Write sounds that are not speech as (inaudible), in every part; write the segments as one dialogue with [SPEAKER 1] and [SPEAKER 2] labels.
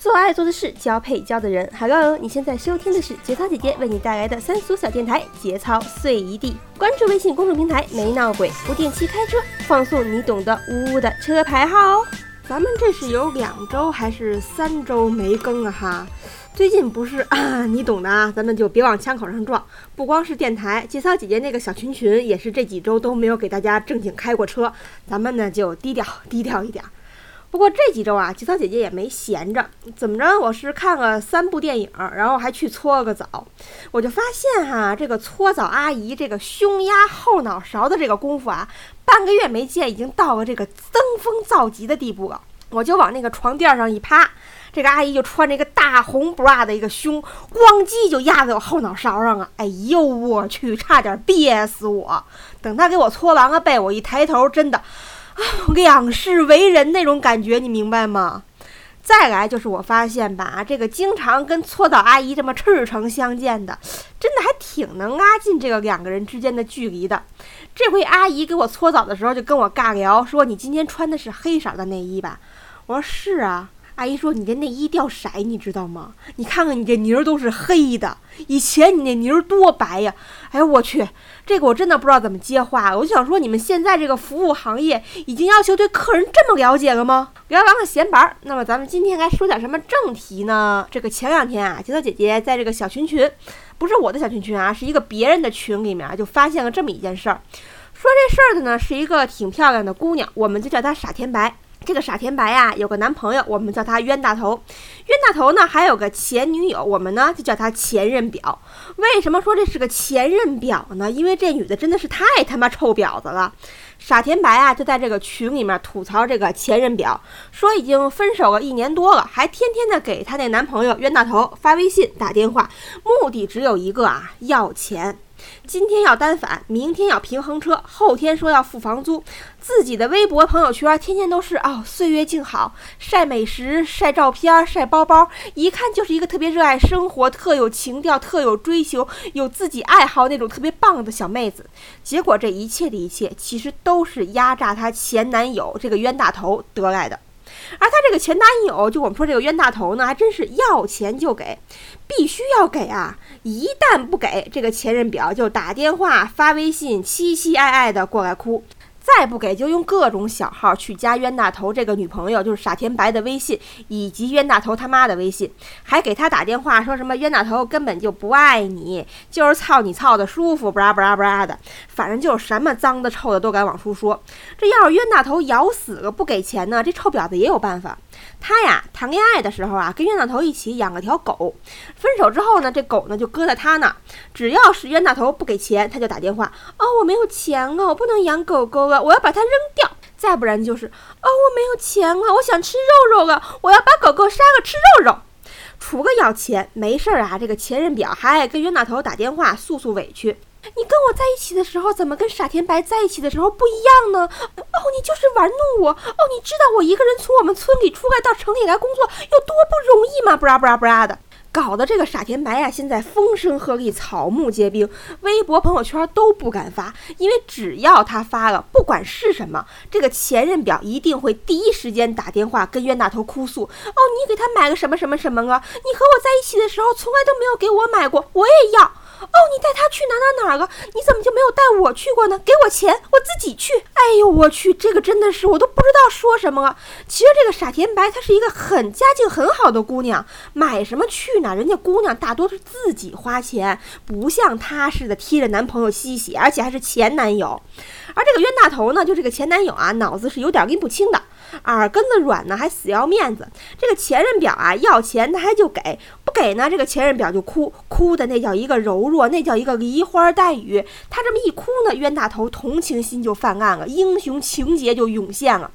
[SPEAKER 1] 做爱做的事，交配交的人。Hello，你现在收听的是节操姐姐为你带来的三俗小电台《节操碎一地》。关注微信公众平台“没闹鬼”，不定期开车，放送你懂的呜呜的车牌号哦。咱们这是有两周还是三周没更了哈？最近不是啊，你懂的啊，咱们就别往枪口上撞。不光是电台，节操姐姐那个小群群也是这几周都没有给大家正经开过车，咱们呢就低调低调一点。不过这几周啊，节操姐姐也没闲着，怎么着？我是看了三部电影，然后还去搓了个澡。我就发现哈，这个搓澡阿姨这个胸压后脑勺的这个功夫啊，半个月没见，已经到了这个登峰造极的地步了。我就往那个床垫上一趴，这个阿姨就穿着一个大红 bra 的一个胸，咣叽就压在我后脑勺上了。哎呦我去，差点憋死我！等她给我搓完了背，我一抬头，真的。啊 (laughs) 两世为人那种感觉，你明白吗？再来就是我发现吧，这个经常跟搓澡阿姨这么赤诚相见的，真的还挺能拉近这个两个人之间的距离的。这回阿姨给我搓澡的时候，就跟我尬聊说：“你今天穿的是黑色的内衣吧？”我说：“是啊。”阿姨说：“你这内衣掉色，你知道吗？你看看你这泥儿都是黑的，以前你那泥儿多白呀！哎呦我去，这个我真的不知道怎么接话了。我就想说，你们现在这个服务行业已经要求对客人这么了解了吗？聊完了闲白儿，那么咱们今天该说点什么正题呢？这个前两天啊，节奏姐姐在这个小群群，不是我的小群群啊，是一个别人的群里面就发现了这么一件事儿。说这事儿的呢，是一个挺漂亮的姑娘，我们就叫她傻甜白。”这个傻甜白呀，有个男朋友，我们叫他冤大头。冤大头呢，还有个前女友，我们呢就叫他前任表。为什么说这是个前任表呢？因为这女的真的是太他妈臭婊子了。傻甜白啊，就在这个群里面吐槽这个前任表，说已经分手了一年多了，还天天的给他那男朋友冤大头发微信、打电话，目的只有一个啊，要钱。今天要单反，明天要平衡车，后天说要付房租。自己的微博、朋友圈天天都是哦，岁月静好，晒美食、晒照片、晒包包，一看就是一个特别热爱生活、特有情调、特有追求、有自己爱好那种特别棒的小妹子。结果这一切的一切，其实都是压榨她前男友这个冤大头得来的。而他这个前男友，就我们说这个冤大头呢，还真是要钱就给，必须要给啊！一旦不给，这个前任表就打电话发微信，凄凄爱爱的过来哭。再不给就用各种小号去加冤大头这个女朋友，就是傻甜白的微信，以及冤大头他妈的微信，还给他打电话说什么冤大头根本就不爱你，就是操你操的舒服，布拉布拉布拉的，反正就是什么脏的臭的都敢往出说。这要是冤大头咬死了不给钱呢，这臭婊子也有办法。他呀，谈恋爱的时候啊，跟冤大头一起养了条狗。分手之后呢，这狗呢就搁在他那儿。只要是冤大头不给钱，他就打电话：“哦，我没有钱了，我不能养狗狗了，我要把它扔掉。”再不然就是：“哦，我没有钱了，我想吃肉肉了，我要把狗狗杀了吃肉肉。”除了要钱，没事儿啊。这个前任表还爱跟冤大头打电话诉诉委屈。你跟我在一起的时候，怎么跟傻甜白在一起的时候不一样呢？哦，你就是玩弄我。哦，你知道我一个人从我们村里出来到城里来工作有多不容易吗？布拉布拉布拉的，搞得这个傻甜白呀，现在风声鹤唳，草木皆兵，微博、朋友圈都不敢发，因为只要他发了，不管是什么，这个前任表一定会第一时间打电话跟冤大头哭诉。哦，你给他买个什么什么什么啊？你和我在一起的时候从来都没有给我买过，我也要。哦，你带他去哪哪哪了？你怎么就没有带我去过呢？给我钱，我自己去。哎呦，我去，这个真的是我都不知道说什么了。其实这个傻甜白她是一个很家境很好的姑娘，买什么去哪？人家姑娘大多是自己花钱，不像她似的贴着男朋友吸血，而且还是前男友。而这个冤大头呢，就这个前男友啊，脑子是有点拎不清的。耳根子软呢，还死要面子。这个前任表啊，要钱他还就给，不给呢，这个前任表就哭，哭的那叫一个柔弱，那叫一个梨花带雨。他这么一哭呢，冤大头同情心就泛滥了，英雄情节就涌现了。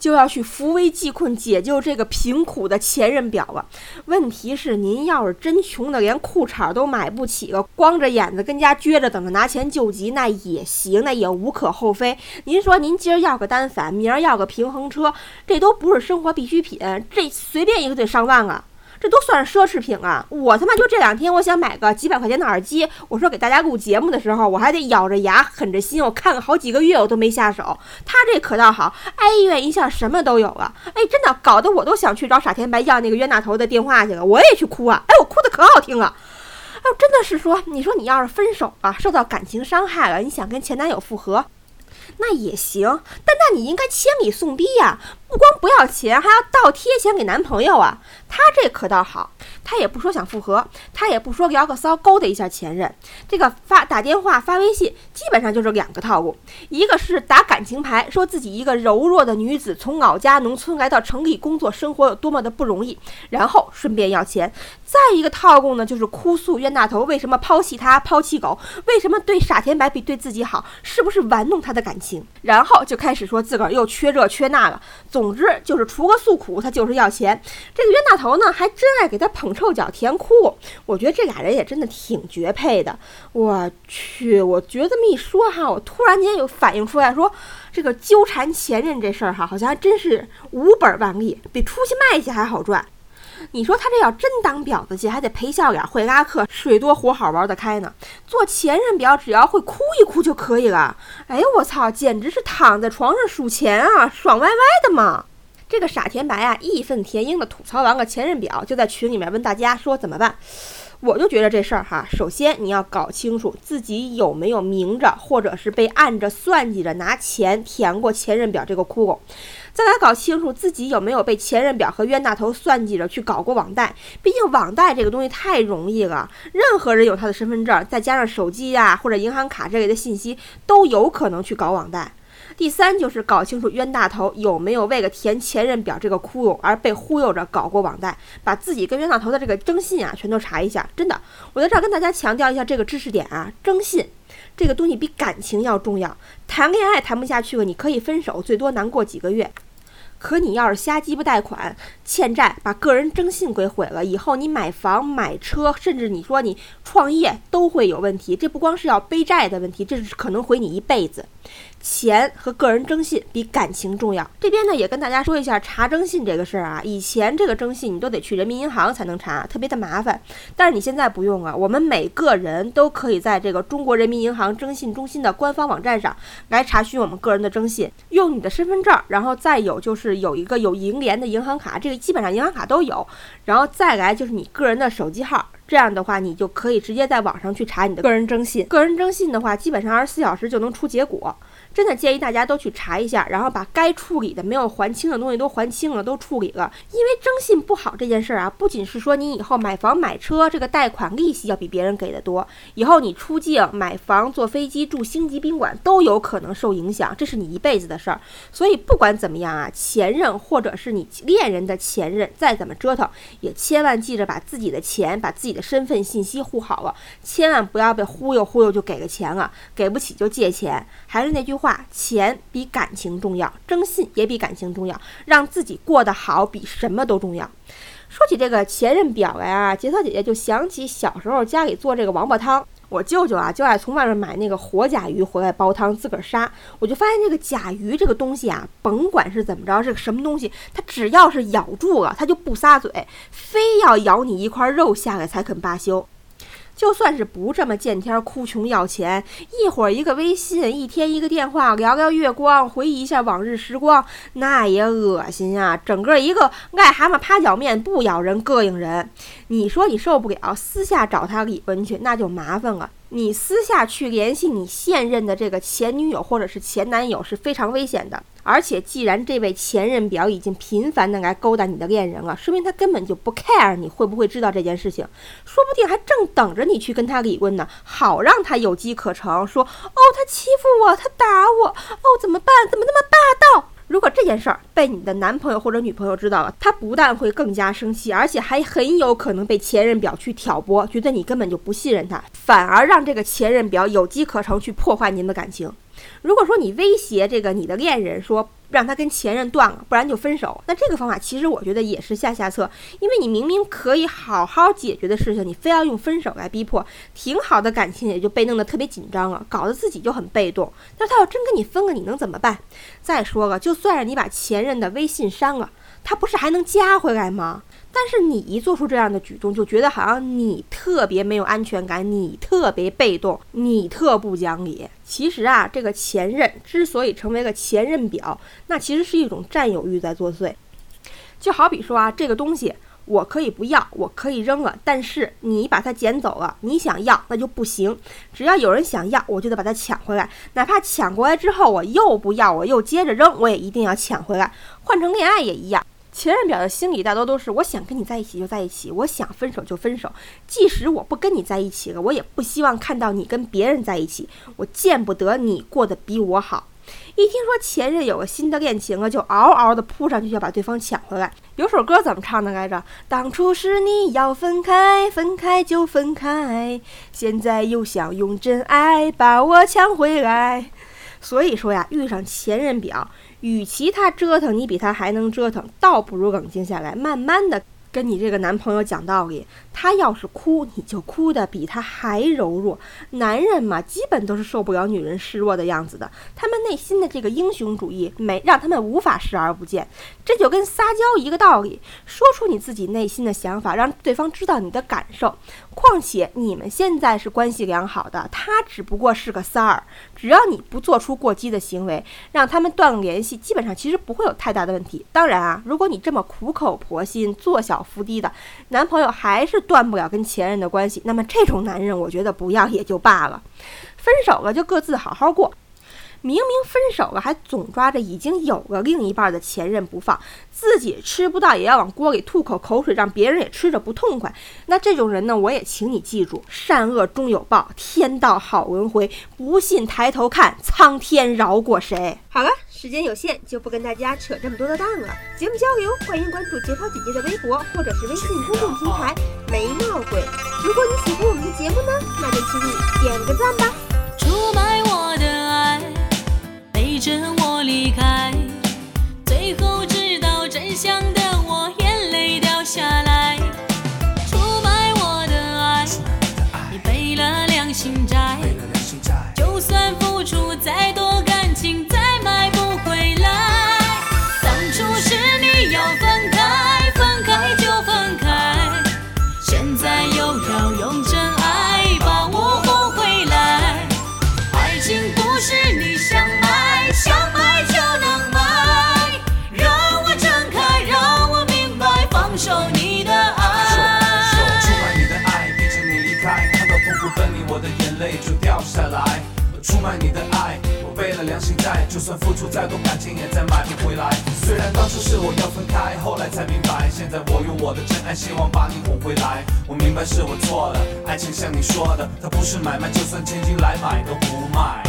[SPEAKER 1] 就要去扶危济困，解救这个贫苦的前任表了。问题是，您要是真穷的连裤衩都买不起了，光着眼子跟家撅着等着拿钱救急，那也行，那也无可厚非。您说，您今儿要个单反，明儿要个平衡车，这都不是生活必需品，这随便一个得上万啊。这都算是奢侈品啊！我他妈就这两天，我想买个几百块钱的耳机，我说给大家录节目的时候，我还得咬着牙狠着心，我看了好几个月，我都没下手。他这可倒好，挨医院一下什么都有了，哎，真的搞得我都想去找傻天白要那个冤大头的电话去了，我也去哭啊！哎，我哭的可好听了。哎，真的是说，你说你要是分手啊，受到感情伤害了，你想跟前男友复合？那也行，但那你应该千里送逼呀！不光不要钱，还要倒贴钱给男朋友啊！他这可倒好，他也不说想复合，他也不说聊个骚勾搭一下前任。这个发打电话发微信，基本上就是两个套路：一个是打感情牌，说自己一个柔弱的女子从老家农村来到城里工作生活有多么的不容易，然后顺便要钱；再一个套路呢，就是哭诉冤大头为什么抛弃他、抛弃狗，为什么对傻甜白比对自己好，是不是玩弄他的感情？然后就开始说自个儿又缺这缺那了。总总之就是除个诉苦，他就是要钱。这个冤大头呢，还真爱给他捧臭脚、填窟窿。我觉得这俩人也真的挺绝配的。我去，我觉得这么一说哈，我突然间又反应出来，说这个纠缠前任这事儿哈，好像还真是无本万利，比出去卖去还好赚。你说他这要真当婊子去，还得陪笑脸、会拉客、水多活好玩得开呢。做前任婊，只要会哭一哭就可以了。哎呦我操，简直是躺在床上数钱啊，爽歪歪的嘛！这个傻甜白啊，义愤填膺的吐槽完了前任婊，就在群里面问大家说怎么办。我就觉得这事儿哈，首先你要搞清楚自己有没有明着或者是被按着算计着拿钱填过前任表这个窟窿。再来搞清楚自己有没有被前任表和冤大头算计着去搞过网贷，毕竟网贷这个东西太容易了，任何人有他的身份证，再加上手机呀或者银行卡这类的信息，都有可能去搞网贷。第三就是搞清楚冤大头有没有为了填前任表这个窟窿而被忽悠着搞过网贷，把自己跟冤大头的这个征信啊全都查一下。真的，我在这儿跟大家强调一下这个知识点啊，征信这个东西比感情要重要。谈恋爱谈不下去了，你可以分手，最多难过几个月。可你要是瞎鸡巴贷款、欠债，把个人征信给毁了，以后你买房、买车，甚至你说你创业都会有问题。这不光是要背债的问题，这是可能毁你一辈子。钱和个人征信比感情重要。这边呢也跟大家说一下查征信这个事儿啊。以前这个征信你都得去人民银行才能查，特别的麻烦。但是你现在不用啊，我们每个人都可以在这个中国人民银行征信中心的官方网站上来查询我们个人的征信。用你的身份证，然后再有就是有一个有银联的银行卡，这个基本上银行卡都有。然后再来就是你个人的手机号。这样的话，你就可以直接在网上去查你的个人征信。个人征信的话，基本上二十四小时就能出结果。真的建议大家都去查一下，然后把该处理的没有还清的东西都还清了，都处理了。因为征信不好这件事儿啊，不仅是说你以后买房买车这个贷款利息要比别人给的多，以后你出境买房、坐飞机、住星级宾馆都有可能受影响，这是你一辈子的事儿。所以不管怎么样啊，前任或者是你恋人的前任，再怎么折腾，也千万记着把自己的钱、把自己的。身份信息护好了，千万不要被忽悠忽悠就给个钱了，给不起就借钱。还是那句话，钱比感情重要，征信也比感情重要，让自己过得好比什么都重要。说起这个前任表来啊，杰特姐姐就想起小时候家里做这个王八汤。我舅舅啊，就爱从外面买那个活甲鱼回来煲汤，自个儿杀。我就发现这个甲鱼这个东西啊，甭管是怎么着，是个什么东西，它只要是咬住了，它就不撒嘴，非要咬你一块肉下来才肯罢休。就算是不这么见天哭穷要钱，一会儿一个微信，一天一个电话，聊聊月光，回忆一下往日时光，那也恶心啊！整个一个癞蛤蟆趴脚面不咬人，膈应人。你说你受不了，私下找他理论去，那就麻烦了。你私下去联系你现任的这个前女友或者是前男友是非常危险的，而且既然这位前任表已经频繁的来勾搭你的恋人了，说明他根本就不 care 你会不会知道这件事情，说不定还正等着你去跟他理论呢，好让他有机可乘，说哦他欺负我，他打我，哦怎么办？怎么那么霸道？如果这件事儿被你的男朋友或者女朋友知道了，他不但会更加生气，而且还很有可能被前任表去挑拨，觉得你根本就不信任他，反而让这个前任表有机可乘去破坏您的感情。如果说你威胁这个你的恋人说。让他跟前任断了，不然就分手。那这个方法其实我觉得也是下下策，因为你明明可以好好解决的事情，你非要用分手来逼迫，挺好的感情也就被弄得特别紧张了，搞得自己就很被动。那他要真跟你分了，你能怎么办？再说了，就算是你把前任的微信删了，他不是还能加回来吗？但是你一做出这样的举动，就觉得好像你特别没有安全感，你特别被动，你特不讲理。其实啊，这个前任之所以成为个前任表，那其实是一种占有欲在作祟。就好比说啊，这个东西我可以不要，我可以扔了，但是你把它捡走了，你想要那就不行。只要有人想要，我就得把它抢回来，哪怕抢过来之后我又不要，我又接着扔，我也一定要抢回来。换成恋爱也一样。前任表的心理大多都是我想跟你在一起就在一起，我想分手就分手。即使我不跟你在一起了，我也不希望看到你跟别人在一起。我见不得你过得比我好。一听说前任有个新的恋情了，就嗷嗷的扑上去要把对方抢回来。有首歌怎么唱的来着？当初是你要分开，分开就分开，现在又想用真爱把我抢回来。所以说呀，遇上前任表。与其他折腾你比他还能折腾，倒不如冷静下来，慢慢的。跟你这个男朋友讲道理，他要是哭，你就哭的比他还柔弱。男人嘛，基本都是受不了女人示弱的样子的，他们内心的这个英雄主义没让他们无法视而不见。这就跟撒娇一个道理，说出你自己内心的想法，让对方知道你的感受。况且你们现在是关系良好的，他只不过是个三儿，只要你不做出过激的行为，让他们断了联系，基本上其实不会有太大的问题。当然啊，如果你这么苦口婆心做小。伏低的男朋友还是断不了跟前任的关系，那么这种男人，我觉得不要也就罢了，分手了就各自好好过。明明分手了，还总抓着已经有了另一半的前任不放，自己吃不到也要往锅里吐口口水，让别人也吃着不痛快。那这种人呢，我也请你记住：善恶终有报，天道好轮回。不信抬头看，苍天饶过谁？好了，时间有限，就不跟大家扯这么多的蛋了。节目交流，欢迎关注节操姐姐的微博或者是微信公众平台“没闹鬼”。如果你喜欢我们的节目呢，那就请你点个赞吧。
[SPEAKER 2] 着我离开，最后知道真相的我眼泪掉下来。就掉下来。我
[SPEAKER 3] 出卖你的爱，我背了良心债，就算付出再多感情，也再买不回来。虽然当初是我要分开，后来才明白，现在我用我的真爱，希望把你哄回来。我明白是我错了，爱情像你说的，它不是买卖，就算千金来买都不卖。